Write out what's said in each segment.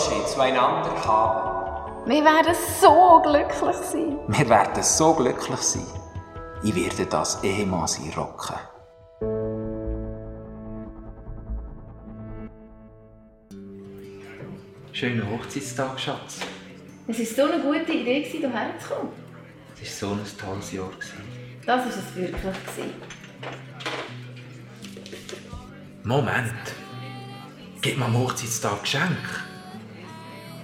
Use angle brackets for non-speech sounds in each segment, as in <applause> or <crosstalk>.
Roger zueinander haben. Wir werden so glücklich sein. Wir werden so glücklich sein. Ich werde das Ehemann sein rocken. Schönen Hochzeitstag, Schatz. Es war so eine gute Idee, hierher zu kommen. Es war so ein tolles Jahr. gewesen. Das war es wirklich. gewesen. Moment. Gib mir am Hochzeitstag Geschenk.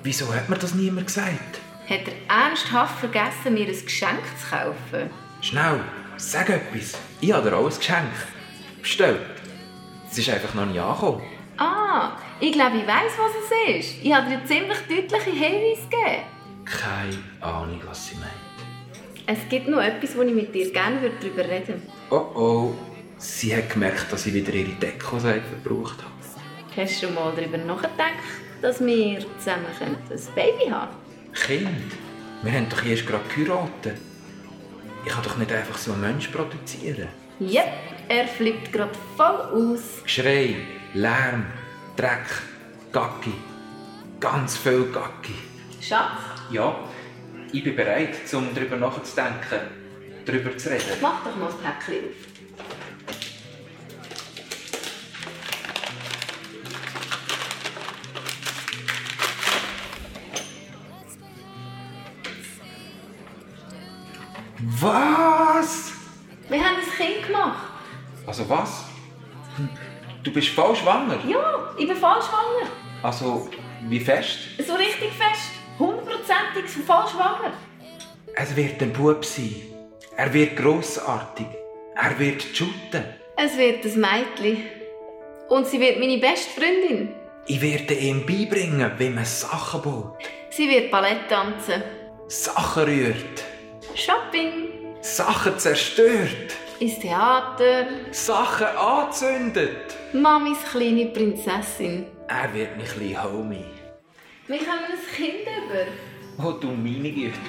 Wieso hat mir das niemand gesagt? Hat er ernsthaft vergessen, mir ein Geschenk zu kaufen? Schnell, sag etwas. Ich habe dir auch ein Geschenk bestellt. Es ist einfach noch nicht angekommen. Ah, ich glaube, ich weiss, was es ist. Ich habe dir ziemlich deutliche Hinweise gegeben. Keine Ahnung, was sie meint. Es gibt noch etwas, wo ich mit dir gerne darüber reden würde. Oh oh, sie hat gemerkt, dass ich wieder ihre Dekoseife verbraucht habe. Hast du schon mal darüber nachgedacht, dass wir zusammen ein Baby haben Kind, wir haben doch erst gerade geheiratet. Ich kann doch nicht einfach so einen Mensch produzieren. Yep, er flippt gerade voll aus. Geschrei, Lärm, Dreck, Gacki. Ganz viel Gacki. Schatz, Ja, ich bin bereit, um darüber nachzudenken, darüber zu reden. mach doch mal das Päckchen auf. Was? Wir haben ein Kind gemacht. Also was? Du bist voll schwanger? Ja, ich bin voll schwanger. Also, wie fest? So richtig fest. Hundertprozentig voll schwanger. Es wird ein Bub sein. Er wird grossartig. Er wird shooten. Es wird ein Mädchen. Und sie wird meine beste Freundin. Ich werde ihm beibringen, wie man Sachen baut, Sie wird Ballett tanzen. Sachen rührt, Shopping. Sachen zerstört, Ins Theater. Sachen anzündet. Mamis kleine Prinzessin. Er wird mein kleiner Homie. Wir kommen ein Kind über. Oh, du meine Güte. <laughs>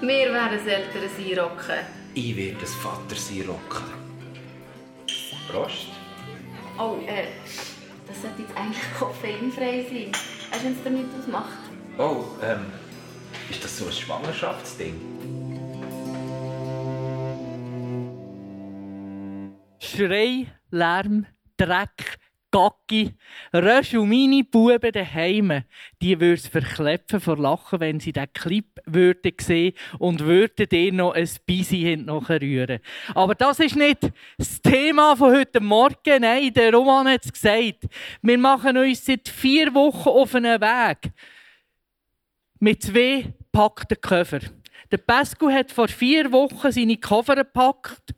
Wir werden das Eltern sein rocken. Ich werde das Vater sein rocken. Prost. Oh, äh, das sollte jetzt eigentlich koffeinfrei sein. Weißt du, dir nichts ausmacht? Oh, ähm, ist das so ein Schwangerschaftsding? Schrei, Lärm, Dreck, Gacki. Rösch und meine Buben daheim, die würden es verklepfen vor Lachen, wenn sie diesen Clip würden sehen und würden dir noch ein hinten rühren. Aber das ist nicht das Thema von heute Morgen. Nein, der Roman hat es gesagt. Wir machen uns seit vier Wochen auf einen Weg mit zwei gepackten Koffer. Der Pesco hat vor vier Wochen seine Koffer gepackt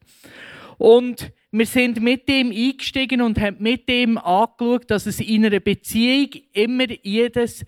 und wir sind mit ihm eingestiegen und haben mit ihm angeschaut, dass es in einer Beziehung immer jedes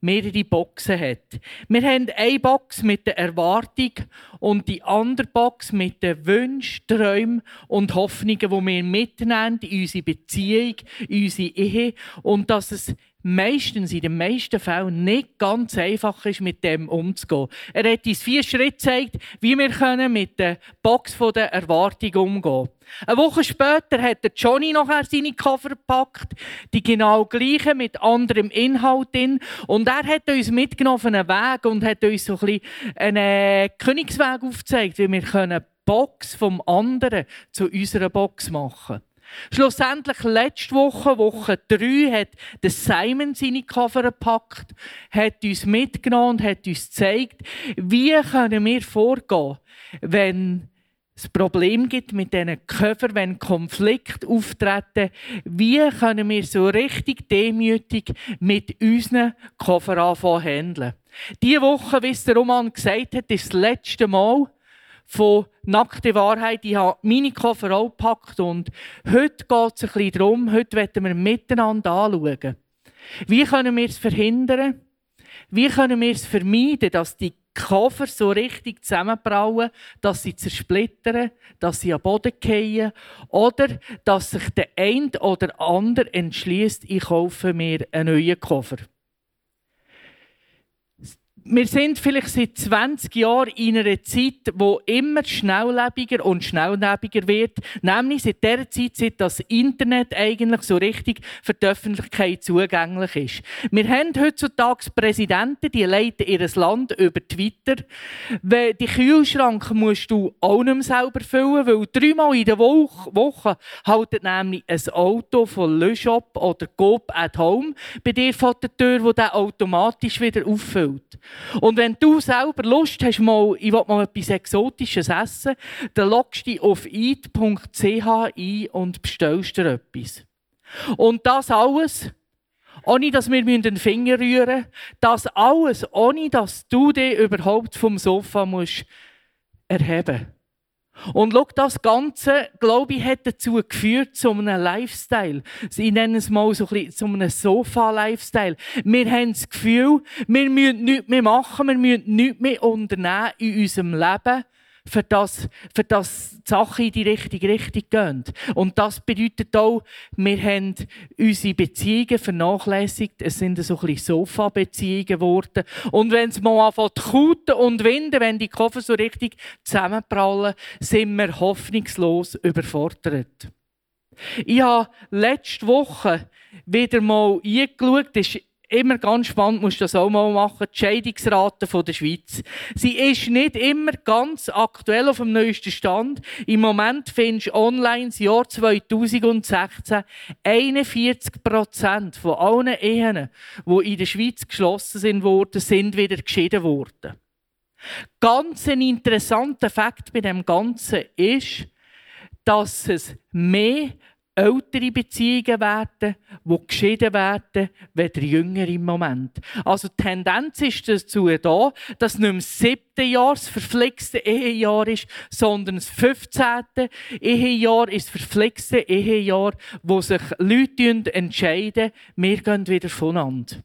mehrere Boxen hat. Wir haben eine Box mit der Erwartung und die andere Box mit den Wünschen, Träumen und Hoffnungen, die wir mitnehmen in unsere Beziehung, in unsere Ehe und dass es meistens, in den meisten Fällen nicht ganz einfach ist, mit dem umzugehen. Er hat uns vier Schritte gezeigt, wie wir können mit der Box der Erwartung umgehen können. Eine Woche später hat der Johnny nachher seine Koffer gepackt, die genau gleichen, mit anderem Inhalt drin. Und er hat uns mitgenommen einen Weg und hat uns so ein bisschen einen Königsweg aufgezeigt, wie wir können Box vom anderen zu unserer Box machen Schlussendlich, letzte Woche, Woche 3, hat Simon seine Koffer gepackt, hat uns mitgenommen und hat uns gezeigt, wie können wir vorgehen, wenn das Problem gibt mit diesen Köpfen, wenn Konflikte auftreten, wie können wir so richtig demütig mit unseren Koffer anfangen handeln. Diese Woche, wie es der Roman gesagt hat, ist das letzte Mal von nackte Wahrheit. Ich habe meine Koffer auch gepackt und heute geht es ein bisschen darum, heute werden wir miteinander anschauen. Wie können wir es verhindern? Wie können wir es vermeiden, dass die Koffer so richtig zusammenbrauen, dass sie zersplittern, dass sie am Boden fallen oder dass sich der ein oder andere entschließt, ich kaufe mir einen neuen Koffer wir sind vielleicht seit 20 Jahren in einer Zeit, wo immer schnelllebiger und schnelllebiger wird. Nämlich seit der Zeit, seit das Internet eigentlich so richtig für die Öffentlichkeit zugänglich ist. Wir haben heutzutage Präsidenten, die leiten ihr Land über Twitter. Die Kühlschrank musst du auch nicht mehr selber füllen, weil dreimal in der Woche haltet nämlich ein Auto von Le Shop oder Coop at Home bei dir vor der Tür, wo der automatisch wieder auffüllt. Und wenn du selber Lust hast, mal, ich will mal etwas Exotisches essen, dann loggst du dich auf eat.ch ein und bestellst dir etwas. Und das alles, ohne dass wir den Finger rühren müssen, das alles, ohne dass du dich überhaupt vom Sofa musst erheben musst. Und schau, das Ganze, glaube ich, hat dazu geführt, zu einem Lifestyle. Ich nenne es mal so ein bisschen, zu einem Sofa-Lifestyle. Wir haben das Gefühl, wir müssen nichts mehr machen, wir müssen nichts mehr unternehmen in unserem Leben, für das, für das die Sachen in die richtige Richtung gehen. Und das bedeutet auch, wir haben unsere Beziehungen vernachlässigt. Es sind so ein bisschen Sofa-Beziehungen geworden. Und wenn es mal anfängt kuten und winden, wenn die Koffer so richtig zusammenprallen, sind wir hoffnungslos überfordert. Ich habe letzte Woche wieder mal eingeschaut, immer ganz spannend, musst du das auch mal machen, die Scheidungsrate der Schweiz. Sie ist nicht immer ganz aktuell auf dem neuesten Stand. Im Moment findest du online das Jahr 2016 41 Prozent von allen Ehen, die in der Schweiz geschlossen sind worden, sind wieder geschieden worden. Ganz ein interessanter Fakt bei dem Ganzen ist, dass es mehr ältere Beziehungen werden, die geschieden werden, weder jünger im Moment. Also die Tendenz ist dazu da, dass nicht das siebte Jahr das verflixte Ehejahr ist, sondern das fünfzehnte Ehejahr ist das verflixte Ehejahr, wo sich Leute entscheiden, wir gehen wieder voneinander.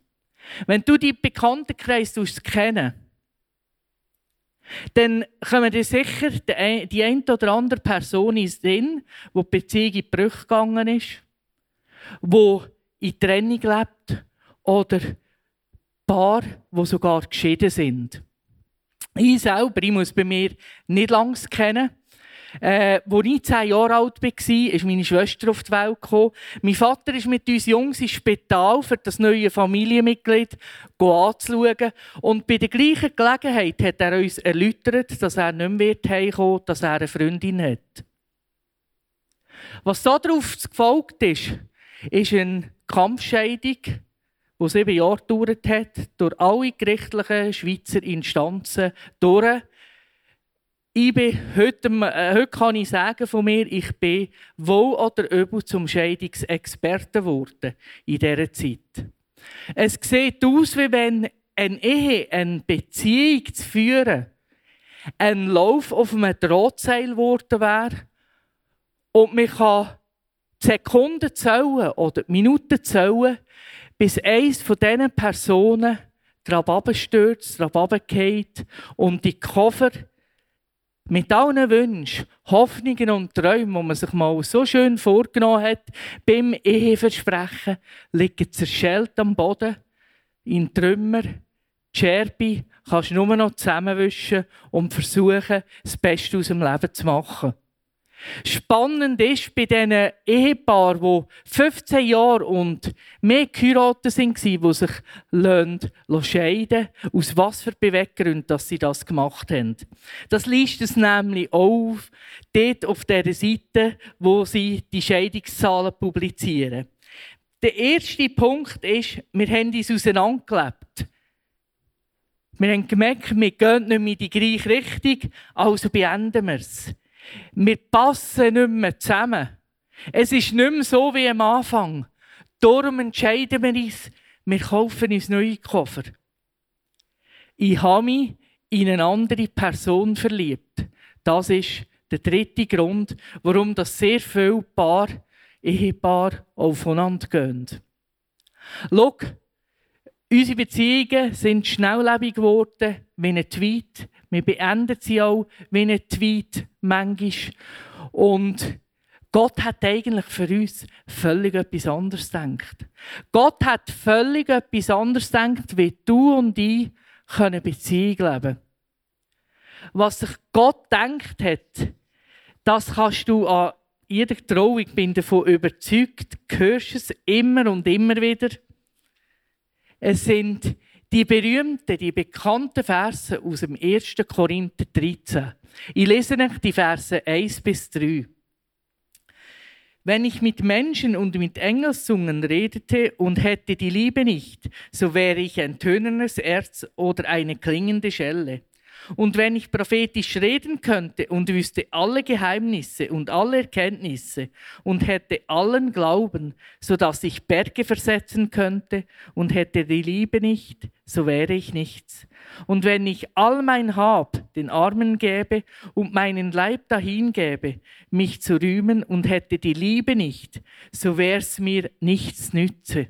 Wenn du die Bekanntenkreis kennen dann kommen dir sicher die eine oder andere Person in Sinn, wo die Beziehung in Brüche gegangen ist, wo in Trennung lebt oder Paar, wo sogar geschieden sind. Ich selber, ich muss bei mir nicht langs kennen, äh, als ich zehn Jahre alt war, ist meine Schwester auf die Welt gekommen. Mein Vater ist mit uns Jungs ins Spital für das neue Familienmitglied anzuschauen. Und bei der gleichen Gelegenheit hat er uns erläutert, dass er nicht mehr heimkommen dass er eine Freundin hat. Was darauf gefolgt ist, ist eine Kampfscheidung, die sieben Jahre gedauert hat, durch alle gerichtlichen Schweizer Instanzen durch ich bin heute, äh, heute kann ich sagen von mir, ich bin wohl oder übel zum Scheidungsexperten geworden in dieser Zeit. Es sieht aus, wie wenn eine Ehe, eine Beziehung zu führen, ein Lauf auf einem Drahtseil geworden wäre und man kann Sekunden zählen oder Minuten zählen, bis eins von diesen Personen drauf stürzt, drauf und die Koffer mit allen Wünschen, Hoffnungen und Träumen, die man sich mal so schön vorgenommen hat, beim Eheversprechen, liegen zerschellt am Boden, in Trümmer, die Scherbe kannst du nur noch zusammenwischen und versuchen, das Beste aus dem Leben zu machen. Spannend ist bei diesen Ehepaaren, die 15 Jahre und mehr geheiratet sind, die sich scheiden aus was für Beweggründen dass sie das gemacht haben. Das liest es nämlich auf, dort auf der Seite, wo sie die Scheidungszahlen publizieren. Der erste Punkt ist, wir haben uns auseinandergelebt. Wir haben gemerkt, wir gehen nicht mehr in die gleiche Richtung, also beenden wir es. Wir passen nicht mehr zusammen. Es ist nicht mehr so wie am Anfang. Darum entscheiden wir uns, wir kaufen uns neue Koffer. Ich habe mich in eine andere Person verliebt. Das ist der dritte Grund, warum das sehr viele Paar, Ehepaar aufeinander gehen. Schau, unsere Beziehungen sind schnelllebig geworden wie ein Tweet. Wir beenden sie auch wie ein Tweet manchmal. Und Gott hat eigentlich für uns völlig etwas anderes gedacht. Gott hat völlig etwas anderes gedacht, wie du und ich können Beziehung leben Was sich Gott gedacht hat, das kannst du an jeder Trauung, ich bin davon überzeugt, hörst es immer und immer wieder. Es sind die berühmten, die bekannten Verse aus dem 1. Korinther 13. Ich lese euch die Verse 1 bis 3. Wenn ich mit Menschen und mit Engelszungen redete und hätte die Liebe nicht, so wäre ich ein tönendes Erz oder eine klingende Schelle. Und wenn ich prophetisch reden könnte und wüsste alle Geheimnisse und alle Erkenntnisse und hätte allen Glauben, so dass ich Berge versetzen könnte und hätte die Liebe nicht, so wäre ich nichts. Und wenn ich all mein Hab den Armen gäbe und meinen Leib dahingäbe, mich zu rühmen und hätte die Liebe nicht, so wär's mir nichts nütze.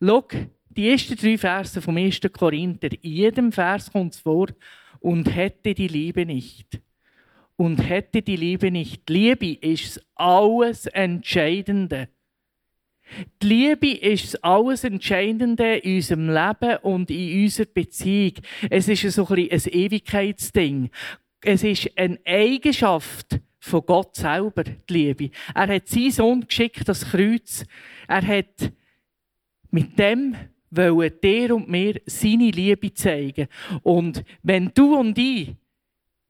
Log, die ersten drei Verse vom 1. Korinther, in jedem Vers kommt es vor, und hätte die Liebe nicht. Und hätte die Liebe nicht. Liebe ist alles Entscheidende. Die Liebe ist alles Entscheidende in unserem Leben und in unserer Beziehung. Es ist so ein, ein Ewigkeitsding. Es ist eine Eigenschaft von Gott selber, die Liebe. Er hat seinen Sohn geschickt, das Kreuz. Er hat mit dem wollen dir und mir seine Liebe zeigen. Und wenn du und ich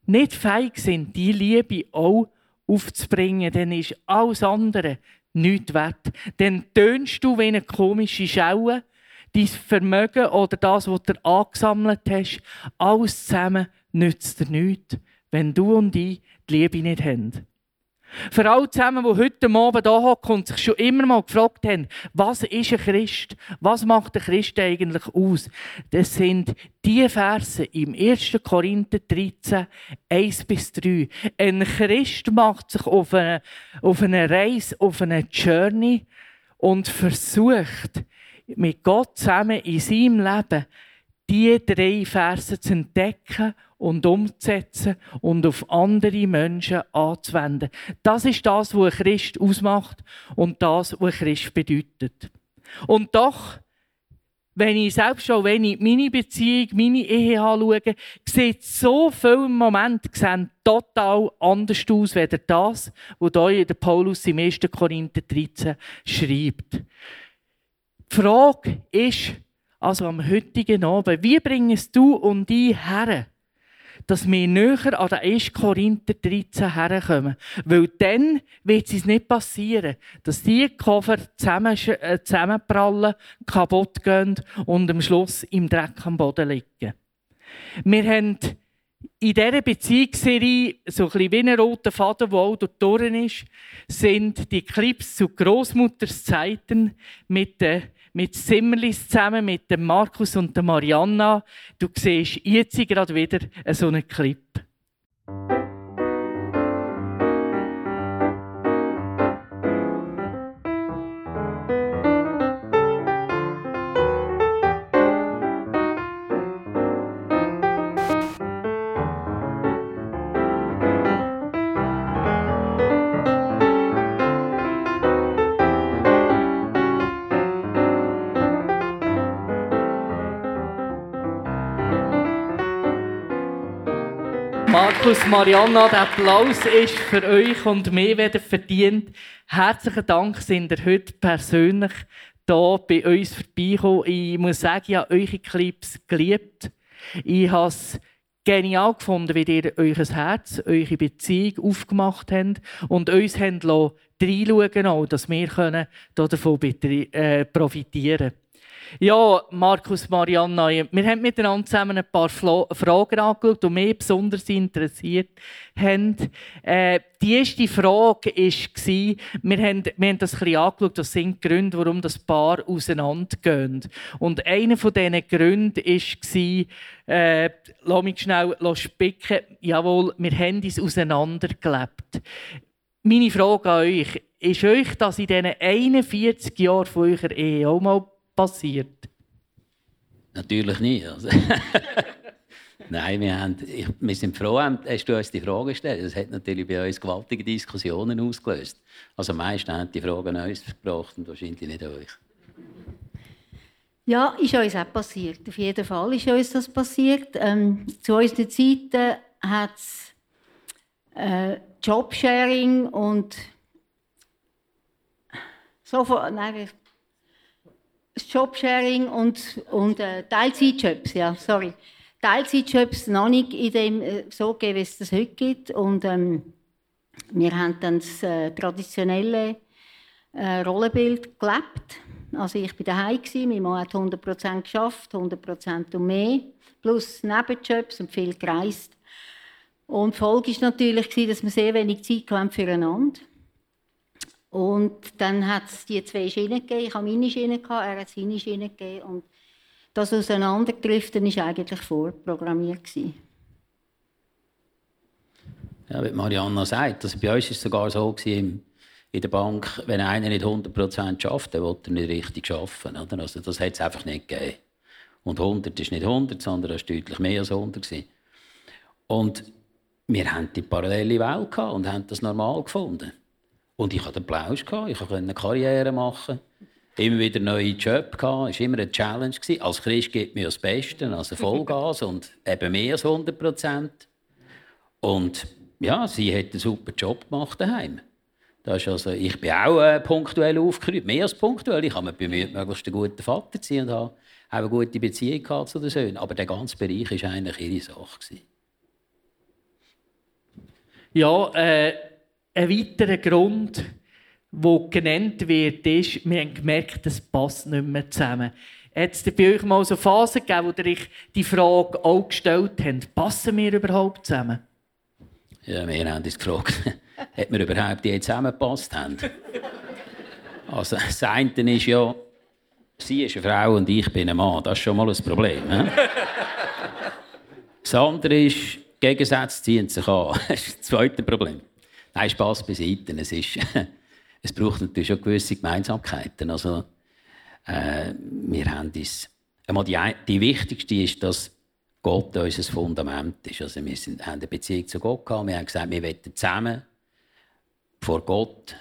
nicht feig sind, die Liebe auch aufzubringen, dann ist alles andere nichts wert. Dann tönst du wie eine komische Schaue, dein Vermögen oder das, was du angesammelt hast, alles zusammen nützt dir nichts, wenn du und ich die Liebe nicht haben. Für alle zusammen, die heute Abend da hocken und sich schon immer mal gefragt haben, was ist ein Christ? Was macht ein Christ eigentlich aus? Das sind die Verse im 1. Korinther 13, 1 bis 3. Ein Christ macht sich auf eine, auf eine Reise, auf eine Journey und versucht, mit Gott zusammen in seinem Leben die drei Verse zu entdecken und umzusetzen und auf andere Menschen anzuwenden. Das ist das, was ein Christ ausmacht und das, was ein Christ bedeutet. Und doch, wenn ich selbst schon, wenn ich meine Beziehung, meine Ehe anschaue, sieht so viele Momente sehen total anders aus, als das, was hier der Paulus im 1. Korinther 13 schreibt. Die Frage ist, also am heutigen Abend, wie bringst du und die her? dass wir näher an den 1. Korinther 13 herkommen. Weil dann wird es nicht passieren, dass die Koffer zusammen, äh, zusammenprallen, kaputt gehen und am Schluss im Dreck am Boden liegen. Wir haben in dieser Beziehungsserie, so ein bisschen wie ein roter Faden, der auch durch ist, sind die Clips zu Großmutters Zeiten mit den mit Zimmerlis zusammen, mit dem Markus und der Marianna. Du siehst jetzt gerade wieder so einen Clip. Markus, Marianna, der Applaus ist für euch und mir wieder verdient. Herzlichen Dank, sind ihr heute persönlich hier bei uns vorbeigekommen. Ich muss sagen, ich habe eure Clips geliebt. Ich habe es genial gefunden, wie ihr euer Herz, eure Beziehung aufgemacht habt und uns reinschauen lassen, dass wir davon äh, profitieren können. Ja, Markus, Marianna, wir haben miteinander zusammen ein paar Fragen angeschaut, die mich besonders interessiert haben. Äh, die erste Frage war, wir haben, wir haben das ein bisschen angeschaut, das sind die Gründe, warum das Paar auseinandergehen. Und einer von diesen Gründen war, äh, lass mich schnell spicken, jawohl, wir haben uns auseinandergelebt. Meine Frage an euch, ist euch das in diesen 41 Jahren von eurer Ehe auch mal passiert? Natürlich nicht. Also <laughs> Nein, wir, haben, ich, wir sind froh, hast du uns die Frage gestellt. Das hat natürlich bei uns gewaltige Diskussionen ausgelöst. Also meistens haben die Fragen uns gebracht und wahrscheinlich nicht euch. Ja, ist uns auch passiert. Auf jeden Fall ist uns das passiert. Ähm, zu unseren Zeiten hat es äh, Jobsharing und so von, nein, Jobsharing und, und äh, Teilzeitjobs, ja, sorry. Teilzeitjobs noch nicht in dem äh, so gegeben, wie es das heute gibt. Und ähm, wir haben dann das äh, traditionelle äh, Rollenbild gelebt. Also ich war daheim, mein Mann hat 100% geschafft, 100% und mehr, plus Nebenjobs und viel gereist. Und die Folge war natürlich, dass wir sehr wenig Zeit hatten füreinander. Und dann hat es die zwei Schienen gegeben. Ich hatte meine Schiene, er hat seine Schiene gegeben. Und das Auseinanderdriften war eigentlich vorprogrammiert. Ja, wie Marianna sagt, also bei uns war es sogar so in der Bank, wenn einer nicht 100% schafft, dann will er nicht richtig arbeiten. Also das hat es einfach nicht gegeben. Und 100 ist nicht 100, sondern es war deutlich mehr als 100. Und wir hatten die parallele Welt und haben das normal gefunden. Und ich hatte Applaus, ich konnte eine Karriere machen, immer wieder neue Job Es war immer eine Challenge. Als Christ gibt mir das Beste, also Vollgas <laughs> und eben mehr als 100 Prozent. Und ja, sie hat einen super Job gemacht daheim. Das ist also, ich bin auch äh, punktuell aufgerührt, mehr als punktuell. Ich habe mich bemüht, möglichst ein guter Vater zu sein und habe eine gute Beziehung zu den Söhnen. Aber der ganze Bereich war eigentlich ihre Sache. Ja, äh, ein weiterer Grund, der genannt wird, ist, wir haben gemerkt, das passt nicht mehr zusammen. Hat es bei euch mal so Phasen gegeben, wo ihr euch die Frage auch gestellt habt, passen wir überhaupt zusammen? Ja, wir haben uns gefragt, <laughs> ob wir überhaupt die zusammengepasst haben. Also, das eine ist ja, sie ist eine Frau und ich bin ein Mann. Das ist schon mal ein Problem. He? Das andere ist, Gegensätze ziehen sich an. <laughs> Das ist das zweite Problem. Nein, Spass beiseite. Es, ist, <laughs> es braucht natürlich schon gewisse Gemeinsamkeiten. Also, äh, wir haben uns, einmal die, die wichtigste ist, dass Gott unser Fundament ist. Also wir sind, haben eine Beziehung zu Gott gehabt. Wir haben gesagt, wir wollen zusammen vor Gott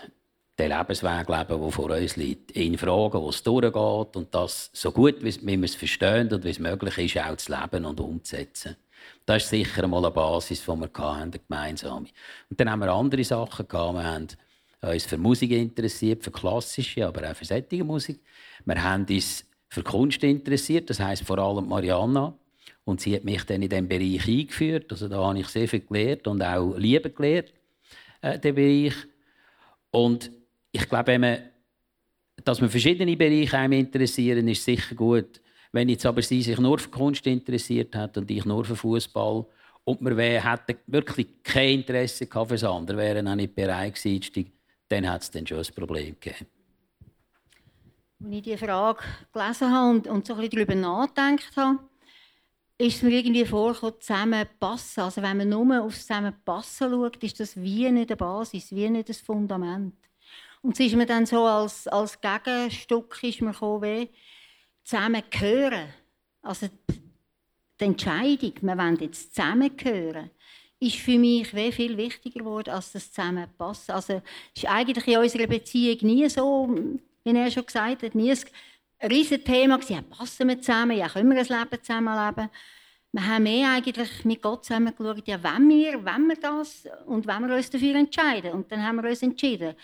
den Lebensweg leben, der vor uns liegt. Ihn fragen, wo es durchgeht und das so gut, wie wir es verstehen und wie es möglich ist, auch zu leben und umzusetzen. Das ist sicher einmal eine Basis, die wir hatten, gemeinsam. Und dann haben wir andere Sachen gehabt. Wir haben uns für Musik interessiert, für klassische, aber auch für solche Musik. Wir haben uns für Kunst interessiert, das heisst vor allem Marianna. Und sie hat mich dann in diesem Bereich eingeführt. Also da habe ich sehr viel gelernt und auch Liebe gelernt, äh, den Bereich. Und ich glaube, dass man verschiedene Bereiche interessieren, ist sicher gut. Wenn jetzt aber sie sich nur für Kunst interessiert hat und ich nur für Fußball und wir hätten wirklich kein Interesse für das andere, wären auch nicht bereit gewesen, dann hat es dann schon ein Problem gegeben. Als ich diese Frage gelesen habe und, und so ein bisschen darüber nachgedacht habe, ist es mir irgendwie vorgekommen, zusammenpassen. Also wenn man nur auf Zusammenpassen schaut, ist das wie nicht eine Basis, wie nicht ein Fundament. Und es ist mir dann so als, als Gegenstück ist mir gekommen, zusammengehören, also die Entscheidung, wir wollen jetzt zusammengehören, ist für mich viel wichtiger geworden, als das Zusammenpassen. Also ist eigentlich in unserer Beziehung nie so, wie er schon gesagt hat, nie ein riesiges Thema gewesen, ja, passen wir zusammen, ja, können wir ein Leben zusammenleben. Wir haben mehr eigentlich mit Gott zusammen geschaut, ja, wenn wir, wenn wir das und wenn wir uns dafür entscheiden. Und dann haben wir uns entschieden.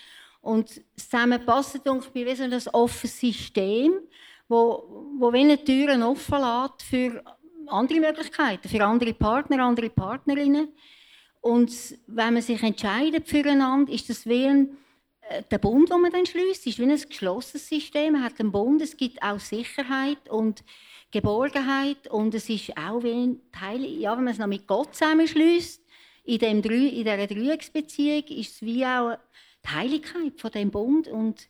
Und das Zusammenpassen, denke ich, wie so ein offenes System, wo, wo wie Türen offen lässt für andere Möglichkeiten, für andere Partner, andere Partnerinnen. Und wenn man sich entscheidet füreinander, ist das wie ein, äh, der Bund, den man dann schließt, ist wie ein geschlossenes System. Man hat einen Bund, es gibt auch Sicherheit und Geborgenheit und es ist auch wie ein Teil, ja, wenn man es noch mit Gott zusammenschließt, in, dem, in dieser Dreiecksbeziehung ist es wie auch die Heiligkeit von dem Bund und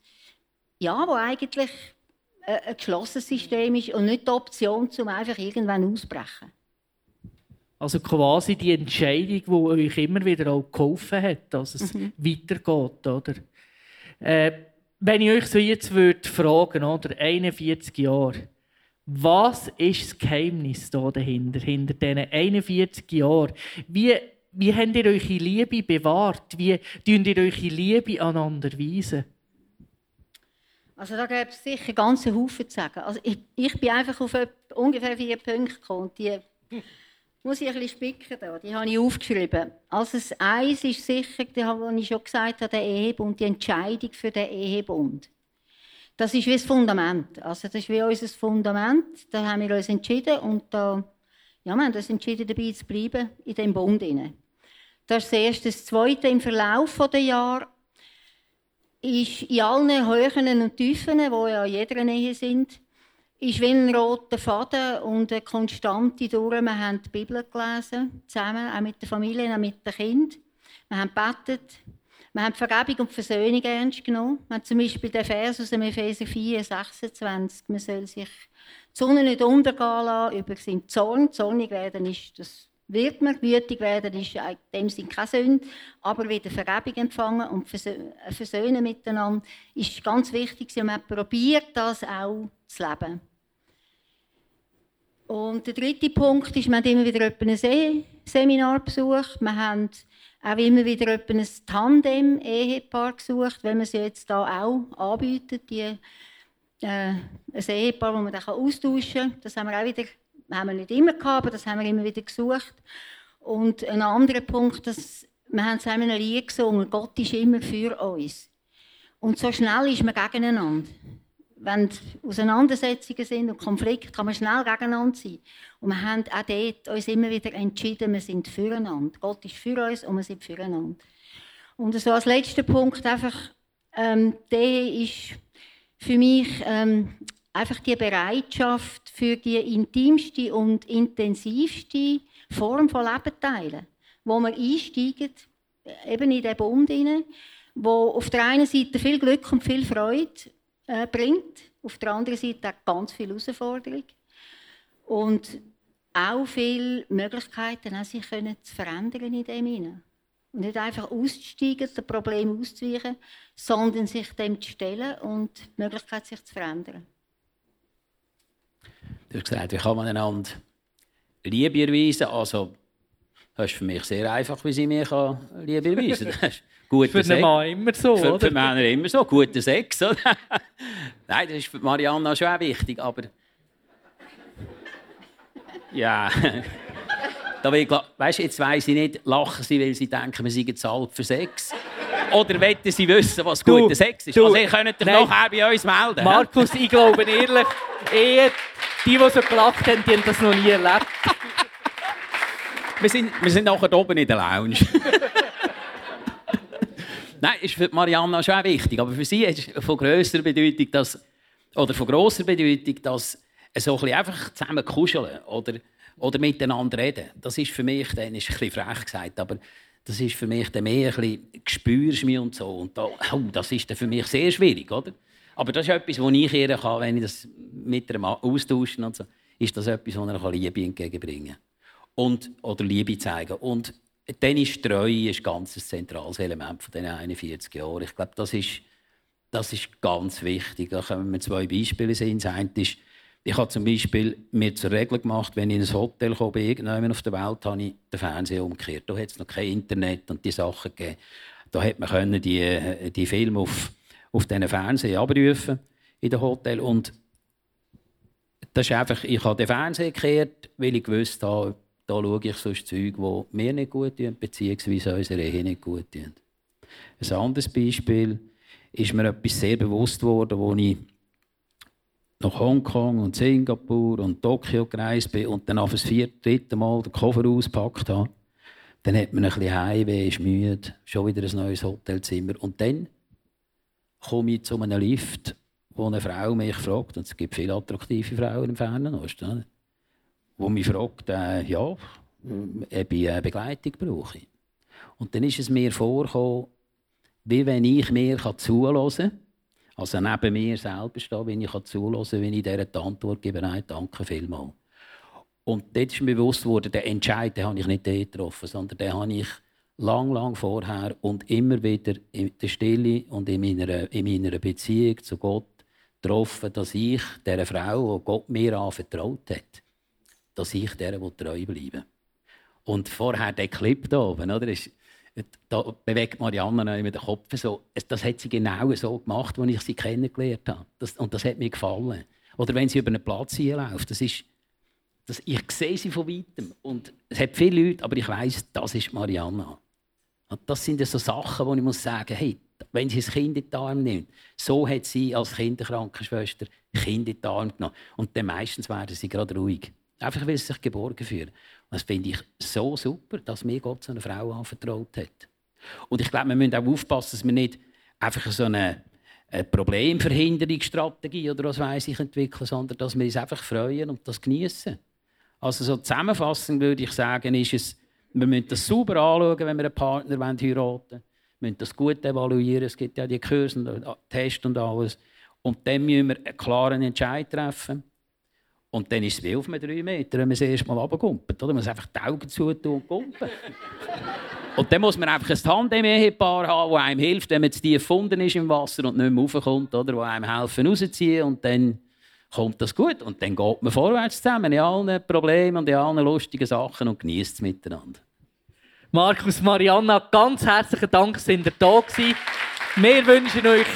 ja, wo eigentlich ein geschlossenes System ist und nicht die Option, um einfach irgendwann auszubrechen. Also quasi die Entscheidung, die euch immer wieder auch geholfen hat, dass es mhm. weitergeht, oder? Äh, wenn ich euch so jetzt würde fragen, oder 41 Jahre, was ist das Geheimnis da dahinter, hinter diesen 41 Jahren? Wie, wie habt ihr eure Liebe bewahrt? Wie tun ihr eure Liebe aneinander weisen? Also da gibt es sicher ganze Haufen zu sagen. Also ich, ich bin einfach auf ungefähr vier Punkte gekommen. Die <laughs> muss ich ein bisschen spicken da. Die habe ich aufgeschrieben. Also das Eins ist sicher, was ich schon gesagt habe, der Ehebund, die Entscheidung für den Ehebund. Das ist wie das Fundament. Also das ist wie unser Fundament. Da haben wir uns entschieden und da, ja, wir haben uns entschieden, dabei zu bleiben, in dem Bund. Das ist das Erste. Das Zweite, im Verlauf der Jahre ist in allen Höhen und Tiefen, die ja in jeder Nähe sind, ist wie ein roter Faden und eine konstante durch. Wir haben die Bibel gelesen, zusammen, auch mit der Familie, auch mit den Kindern. Wir haben gebetet. Wir haben die Vergebung und Versöhnung ernst genommen. Wir haben zum Beispiel den Vers aus dem Epheser 4, 26. Man soll sich die Sonne nicht untergehen lassen über seinen Zorn. Zornig werden ist das wird man wütig werden, ist in dem Sinne keine Sünde, aber wieder Vergebung empfangen und versöhnen miteinander ist ganz wichtig. Und man probiert das auch zu leben. Und der dritte Punkt ist, wir haben immer wieder ein Seminar besucht. Wir haben auch immer wieder ein Tandem-Ehepaar gesucht, weil wir sie jetzt hier auch anbieten, die, äh, ein Ehepaar, das man dann austauschen kann. Das haben wir auch wieder haben wir nicht immer gehabt, aber das haben wir immer wieder gesucht. Und ein anderer Punkt, dass wir haben zusammen ein Lied gesungen, Gott ist immer für uns. Und so schnell ist man gegeneinander. Wenn Auseinandersetzungen sind und Konflikte, kann man schnell gegeneinander sein. Und wir haben auch dort uns immer wieder entschieden, wir sind füreinander. Gott ist für uns und wir sind füreinander. Und so als letzter Punkt einfach, ähm, der ist für mich ähm, einfach die Bereitschaft für die intimste und intensivste Form von Leben teilen, wo man einsteigt, eben in den Bund hinein, wo auf der einen Seite viel Glück und viel Freude äh, bringt, auf der anderen Seite auch ganz viel Herausforderung und auch viele Möglichkeiten, auch sich können zu verändern in dem hinein. Und nicht einfach auszusteigen, das Problem auszuweichen, sondern sich dem zu stellen und die Möglichkeit, sich zu verändern. Du hast gesagt, wie kann man einander Liebe erweisen? Also, das ist für mich sehr einfach, wie sie mir Liebe erweisen kann. Guter für einen Mann immer so, für, oder? Für Männer immer so, guter Sex, oder? <laughs> Nein, das ist für Marianna schon auch wichtig, aber... Ja... da will ich, weißt, jetzt weiss ich nicht, lachen sie, weil sie denken, wir seien zahlt für Sex. Oder wollen sie wissen, was du, guter Sex ist? Du, also, ihr könnt euch nachher bei uns melden. Markus, ich glaube ehrlich, eher die, die so gelacht haben, die haben das noch nie erlebt. wir, sind, wir sind nachher oben in der Lounge. <laughs> Nein, ist für Marianna schon auch wichtig, aber für sie ist es von grösser Bedeutung, dass, oder von grosser Bedeutung, dass so ein einfach zusammen kuscheln oder, oder miteinander reden. Das ist für mich, dann ist ein bisschen frech gesagt, aber das ist für mich dann mehr ein bisschen, spürst mich und so. Und da, oh, das ist dann für mich sehr schwierig, oder? Aber das ist etwas, was ich ihr kann, wenn ich das mit einem austauschen und so, ist das etwas, was er Liebe entgegenbringen kann. Und, oder Liebe zeigen. Und dann ist Treue ein ganz zentrales Element von diesen 41 Jahren. Ich glaube, das ist, das ist ganz wichtig. Da können wir zwei Beispiele sehen. Das eine ist, ich habe zum Beispiel mir zur Regel gemacht, wenn ich in ein Hotel komme, irgendwann auf der Welt, habe ich den Fernseher umgekehrt. Da hat es noch kein Internet und die Sachen gegeben. Da hat man die, die Filme auf auf diesen Fernseher abrufen in dem Hotel. Und das ist einfach, ich habe den Fernseher gekehrt, weil ich gewusst habe, da schaue ich sonst Zeug, die mir nicht gut tun, beziehungsweise unserer Ehe nicht gut tun. Ein anderes Beispiel ist mir etwas sehr bewusst worden, wo ich nach Hongkong und Singapur und Tokio gereist bin und dann auf das vierte, dritte Mal den Koffer ausgepackt habe. Dann hat man ein bisschen Heimweh, ist müde, schon wieder ein neues Hotelzimmer. Und dann komme ich zu einem Lift, wo eine Frau mich fragt, und es gibt viele attraktive Frauen im Fernsehen, du, wo mich fragt, äh, ja, ob ich eine Begleitung brauche. Und dann ist es mir vorgekommen, wie wenn ich mir zuhören kann, also neben mir selber stehen, wenn ich zuhören kann, wenn ich dieser die Antwort gebe, nein, danke vielmals. Und dort ist mir bewusst worden, den Entscheid den habe ich nicht getroffen, sondern den habe ich lang, lang vorher und immer wieder in der Stille und in meiner, in meiner Beziehung zu Gott getroffen, dass ich dieser Frau, die Gott mir anvertraut hat, dass ich der treu bleiben Und vorher der Clip hier oben, oder, ist, da bewegt Marianne immer den Kopf so. Das hat sie genau so gemacht, als ich sie kennengelernt habe. Das, und das hat mir gefallen. Oder wenn sie über einen Platz hier läuft, das ist, das, ich sehe sie von weitem. Und es hat viele Leute, aber ich weiß, das ist Marianne. Und das sind so Sachen, wo ich muss sagen, hey, wenn sie ein Kind in den Arm nimmt, so hat sie als Kinderkrankenschwester Kind in den Arm genommen. Und dann meistens werden sie gerade ruhig. Einfach, weil sie sich geborgen fühlen. Und das finde ich so super, dass mir Gott so eine Frau anvertraut hat. Und ich glaube, wir müssen auch aufpassen, dass wir nicht einfach so eine, eine Problemverhinderungsstrategie oder was weiß ich entwickeln, sondern dass wir uns einfach freuen und das genießen. Also so zusammenfassend würde ich sagen, ist es, wir müssen das sauber anschauen, wenn wir einen Partner heiraten wollen. Wir müssen das gut evaluieren. Es gibt ja die Kurse und Tests und alles. Und dann müssen wir einen klaren Entscheid treffen. Und dann ist es wie auf einem 3 Meter, wenn man es erst mal runterkumpelt. Man muss einfach die Augen zutun und kumpen. <laughs> und dann muss man einfach ein Tandem-Ehepaar haben, das einem hilft, wenn man zu tief gefunden ist im Wasser und nicht mehr raufkommt, oder? wo einem helfen rausziehen und dann kommt das gut. Und dann geht man vorwärts zusammen in allen Problemen und in allen lustigen Sachen und genießt es miteinander. Markus, Marianna, ganz herzlichen Dank, sind ihr da gewesen. Wir wünschen euch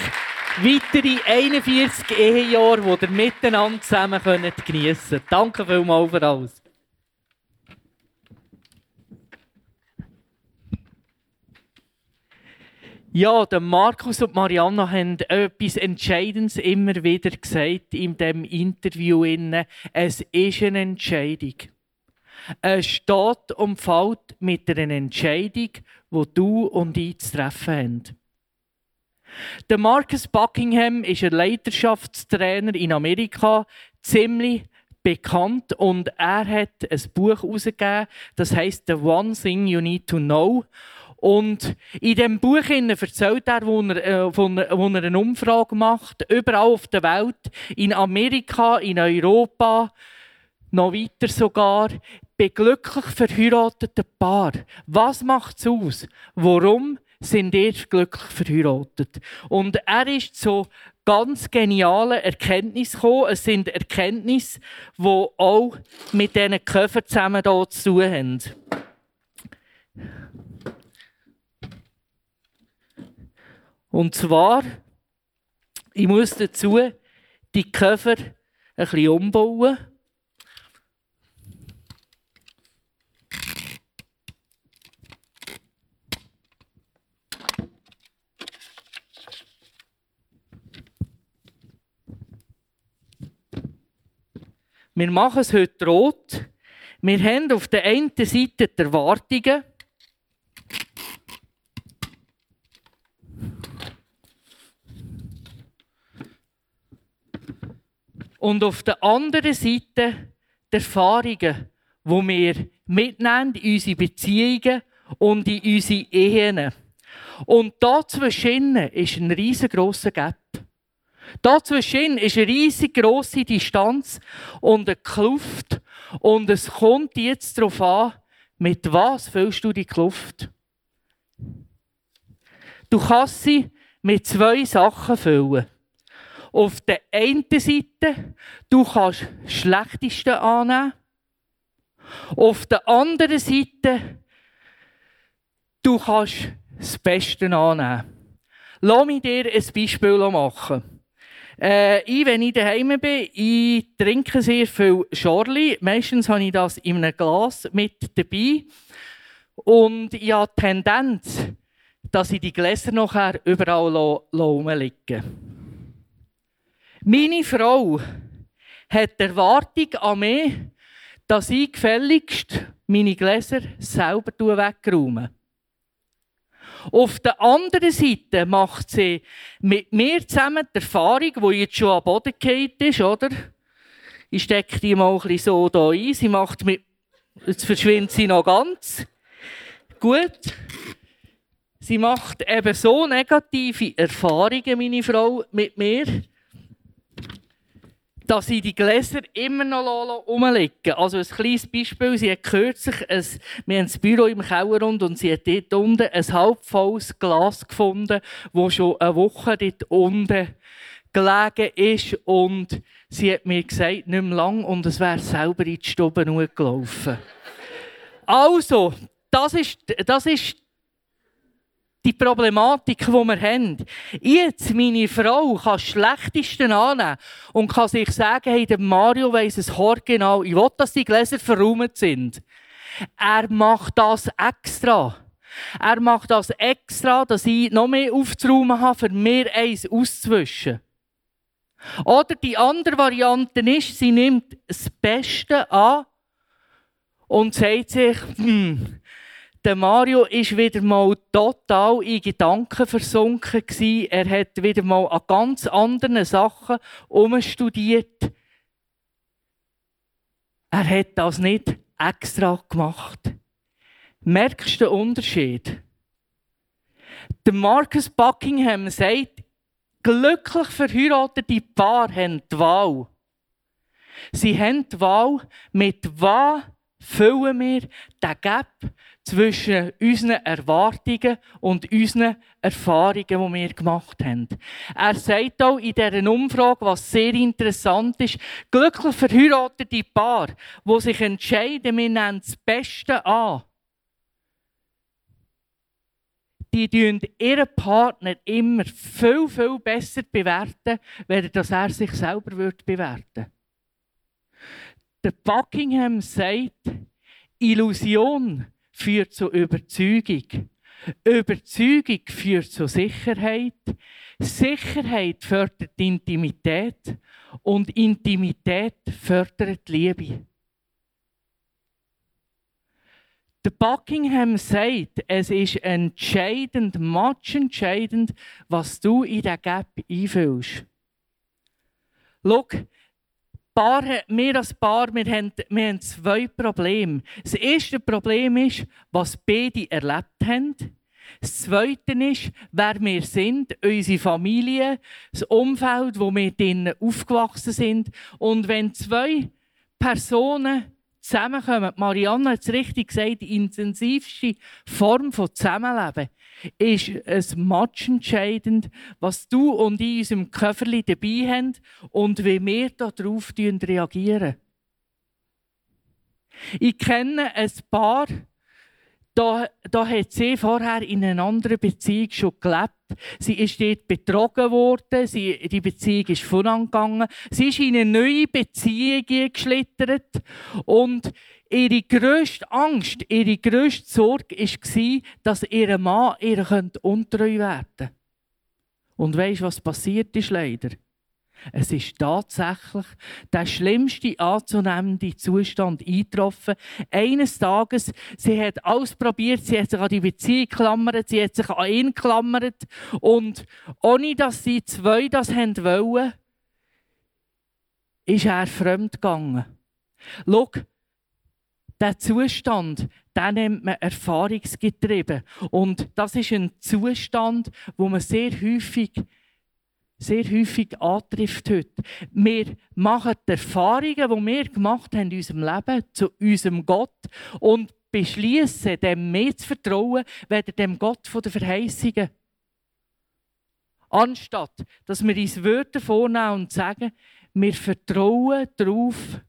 weitere 41 Ehejahre, die ihr miteinander zusammen geniessen könnt. Danke vielmals für alles. Ja, der Markus und Marianna haben etwas Entscheidendes immer wieder gesagt in dem Interview. Es ist eine Entscheidung. Es steht und fällt mit einer Entscheidung, die du und ich zu treffen haben. Der Marcus Buckingham ist ein Leiterschaftstrainer in Amerika, ziemlich bekannt und er hat ein Buch herausgegeben, das heißt The One Thing You Need to Know. Und in dem Buch erzählt er, wo er, äh, wo er eine Umfrage macht, überall auf der Welt, in Amerika, in Europa, noch weiter sogar, bei glücklich verheirateten Paar. Was macht es aus? Warum sind ihr glücklich verheiratet? Und er ist zu ganz genialen Erkenntnissen gekommen. Es sind Erkenntnisse, die auch mit diesen Köpfen zusammen hier zu tun haben. Und zwar, ich muss dazu die Cover ein bisschen umbauen. Wir machen es heute rot. Wir haben auf der einen Seite die Erwartungen, Und auf der anderen Seite die Erfahrungen, die wir mitnehmen in unsere Beziehungen und in unsere Ehen. Und dazwischen ist ein riesengroßer Gap. Dazwischen ist eine riesengroße Distanz und eine Kluft. Und es kommt jetzt darauf an, mit was füllst du die Kluft? Du kannst sie mit zwei Sachen füllen auf der einen Seite, du kannst Schlechteste annehmen. Auf der anderen Seite, du kannst das Beste annehmen. Lass mich dir ein Beispiel machen. Äh, ich, wenn ich daheim bin, ich trinke sehr viel Charlie. Meistens habe ich das in einem Glas mit dabei. Und ich habe die Tendenz, dass ich die Gläser nachher überall rumliegen. Meine Frau hat die Erwartung an mich, dass ich gefälligst meine Gläser selber wegräume. Auf der anderen Seite macht sie mit mir zusammen die Erfahrung, die jetzt schon am Boden gefallen ist, oder? Ich stecke die mal ein bisschen so da ein. Sie macht mit, jetzt verschwindet sie noch ganz. Gut. Sie macht eben so negative Erfahrungen, meine Frau, mit mir, dass sie die Gläser immer noch rumliegen Also ein kleines Beispiel, sie hat kürzlich, ein, wir haben das Büro im Keller und sie hat dort unten ein halbvolles Glas gefunden, das schon eine Woche dort unten gelegen ist und sie hat mir gesagt, nicht mehr lang und es wäre selber in die Stube gelaufen. also, das ist, das ist die Problematik, die wir haben. Jetzt, meine Frau, kann das Schlechtesten annehmen und kann sich sagen, hey, der Mario weiss es genau, ich will, dass die Gläser verräumt sind. Er macht das extra. Er macht das extra, dass ich noch mehr aufzuräumen habe, für mir eins auszuwischen. Oder die andere Variante ist, sie nimmt das Beste an und sagt sich, hm, der Mario ist wieder mal total in Gedanken versunken. Er hat wieder mal an ganz anderen Sachen umstudiert. Er hat das nicht extra gemacht. Merkst du den Unterschied? Der Marcus Buckingham sagt, glücklich verheiratete Paar haben die Wahl. Sie haben die Wahl, mit was füllen wir den Gap zwischen unseren Erwartungen und unseren Erfahrungen, die wir gemacht haben. Er sagt auch in dieser Umfrage, was sehr interessant ist, glücklich verheiratete Paar, die sich entscheiden, wir nehmen das Beste an, die bewerten ihren Partner immer viel, viel besser bewerten, wenn er sich selber bewerten würde. Der Buckingham sagt, Illusion führt zu Überzeugung. Überzeugung führt zu Sicherheit. Sicherheit fördert Intimität und Intimität fördert Liebe. Der Buckingham sagt, es ist entscheidend, much entscheidend, was du in der Gap einfühlst. Schau, Paar, wir als Paar, wir haben, wir haben zwei Probleme. Das erste Problem ist, was beide erlebt haben. Das zweite ist, wer wir sind, unsere Familie, das Umfeld, wo wir aufgewachsen sind. Und wenn zwei Personen zusammenkommen, Marianne hat es richtig gesagt, die intensivste Form von Zusammenleben ist es match entscheidend, was du und ich in unserem Köfferli dabei haben und wie wir darauf reagieren. Ich kenne ein paar, da, da hat sie vorher in einer anderen Beziehung schon gelebt. Sie ist dort betrogen worden, sie, die Beziehung ist vorangegangen. Sie ist in eine neue Beziehung geschlittert und ihre grösste Angst, ihre grösste Sorge war, dass ihr Mann ihr untreu werden könnte. Und weisst was passiert ist leider? Es ist tatsächlich der schlimmste anzunehmende Zustand eingetroffen. Eines Tages, sie hat alles probiert, sie hat sich an die Beziehung geklammert, sie hat sich an ihn geklammert und ohne dass sie zwei das wollen, ist er fremd gegangen. Schau, der Zustand, den nennt man erfahrungsgetrieben. Und das ist ein Zustand, wo man sehr häufig sehr häufig antrifft heute. Wir machen die Erfahrungen, die wir gemacht haben in unserem Leben, zu unserem Gott und beschließen, dem mehr zu vertrauen, weder dem Gott der Verheißungen. Anstatt, dass wir uns Wörter vornehmen und sagen, wir vertrauen darauf,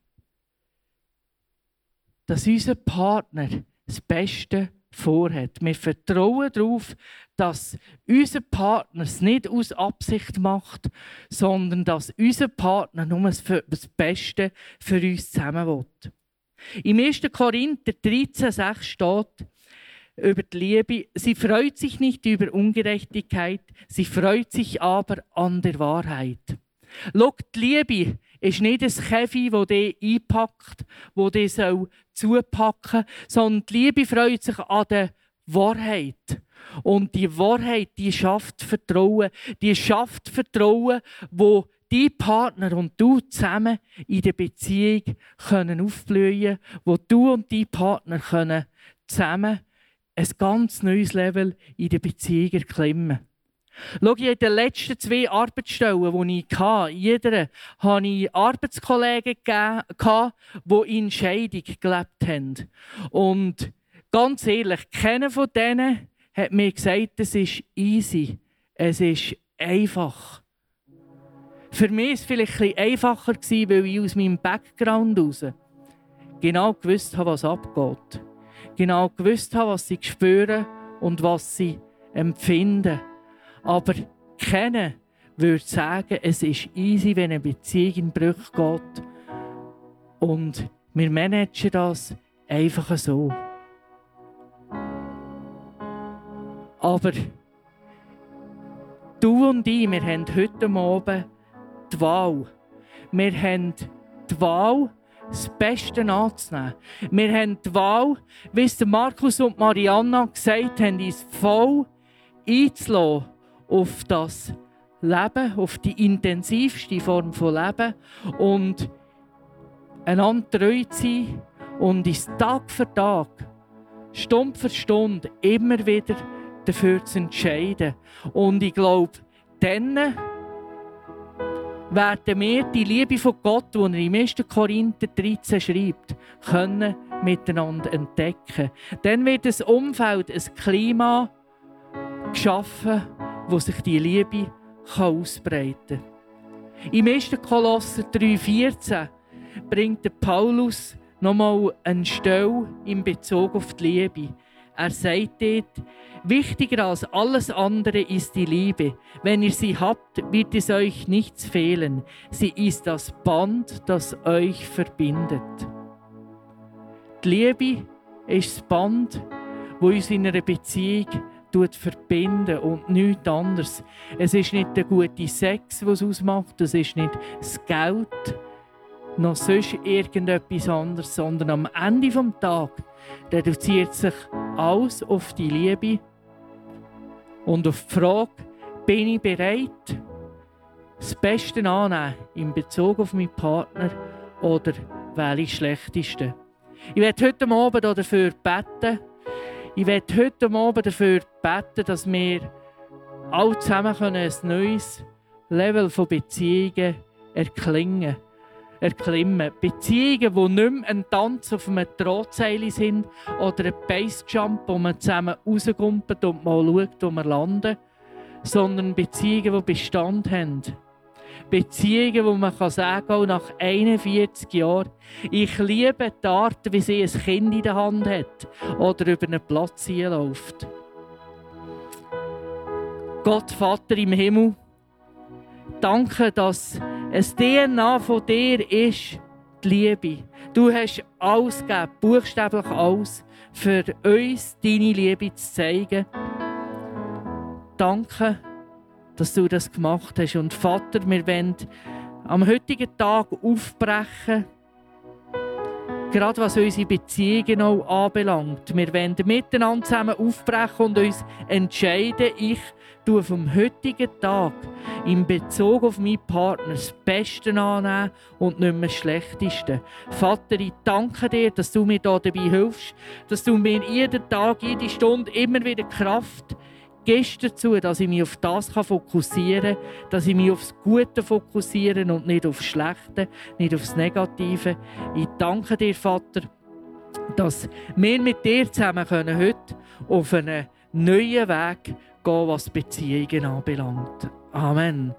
dass unser Partner das Beste vorhat. Wir vertrauen darauf, dass unser Partner es nicht aus Absicht macht, sondern dass unser Partner nur das Beste für uns zusammen will. Im 1. Korinther 13,6 steht über die Liebe, sie freut sich nicht über Ungerechtigkeit, sie freut sich aber an der Wahrheit. Schau, die Liebe ist nicht ein Käfi, das die einpackt, wo die zupacken sondern die Liebe freut sich an der Wahrheit. Und die Wahrheit, die schafft Vertrauen. Die schafft Vertrauen, wo die Partner und du zusammen in der Beziehung können aufblühen, wo du und die Partner können zusammen ein ganz neues Level in der Beziehung erklimmen. Schau, in den letzten zwei Arbeitsstellen, die ich hatte, jeder hatte ich Arbeitskollegen, die in Scheidung gelebt haben. Und ganz ehrlich, keiner von denen hat mir gesagt, es ist easy, es ist einfach. Für mich war es vielleicht ein einfacher, weil ich aus meinem Background heraus genau gewusst habe, was abgeht. Genau gewusst habe, was sie spüren und was sie empfinden. Aber keiner würde sagen, es ist easy, wenn eine Beziehung in Brüche geht. Und wir managen das einfach so. Aber du und ich, wir haben heute Abend die Wahl. Wir haben die Wahl, das Beste anzunehmen. Wir haben die Wahl, wie es Markus und Marianna gesagt haben, uns voll einzulassen auf das Leben, auf die intensivste Form von Leben und einander treu zu sein und uns Tag für Tag, Stunde für Stunde immer wieder dafür zu entscheiden. Und ich glaube, dann werden wir die Liebe von Gott, die er im 1. Korinther 13 schreibt, können miteinander entdecken. Dann wird das Umfeld, ein Klima geschaffen, wo sich die Liebe ausbreiten kann. Im 1. Kolosser 3,14 bringt Paulus nochmal eine Stelle in Bezug auf die Liebe. Er sagt dort, wichtiger als alles andere ist die Liebe. Wenn ihr sie habt, wird es euch nichts fehlen. Sie ist das Band, das euch verbindet. Die Liebe ist das Band, wo uns in einer Beziehung verbinden und nichts anderes. Es ist nicht der gute Sex, was es ausmacht, es ist nicht das Geld, noch sonst irgendetwas anderes, sondern am Ende des Tages reduziert sich alles auf die Liebe und auf die Frage, bin ich bereit, das Beste anzunehmen in Bezug auf meinen Partner oder wähle ich das Schlechteste? Ich werde heute Abend dafür beten, ich werde heute Abend dafür beten, dass wir alle zusammen ein neues Level von Beziehungen erklingen erklimmen. Beziehungen, die nicht mehr ein Tanz auf einem Drahtseil sind oder ein Basejump, wo man zusammen rauskumpelt und mal schaut, wo wir landen, sondern Beziehungen, die Bestand haben. Beziehungen, wo man kann sagen auch nach 41 Jahren, ich liebe die Art, wie sie ein Kind in der Hand hat oder über einen Platz läuft. Gott, Vater im Himmel, danke, dass es DNA von dir ist die Liebe. Du hast alles gegeben, buchstäblich alles, für uns deine Liebe zu zeigen. Danke, dass du das gemacht hast. Und Vater, wir wollen am heutigen Tag aufbrechen, gerade was unsere Beziehungen auch anbelangt. Wir wollen miteinander zusammen aufbrechen und uns entscheiden, ich tue vom heutigen Tag in Bezug auf meinen Partner das Beste annehmen und nicht mehr das Schlechteste. Vater, ich danke dir, dass du mir da dabei hilfst, dass du mir jeden Tag, jede Stunde immer wieder Kraft gibst dazu, dass ich mich auf das fokussieren kann, dass ich mich auf das Gute fokussiere und nicht auf das Schlechte, nicht auf das Negative. Ich danke dir, Vater, dass wir mit dir zusammen können heute auf einen neuen Weg gehen, was Beziehungen anbelangt. Amen.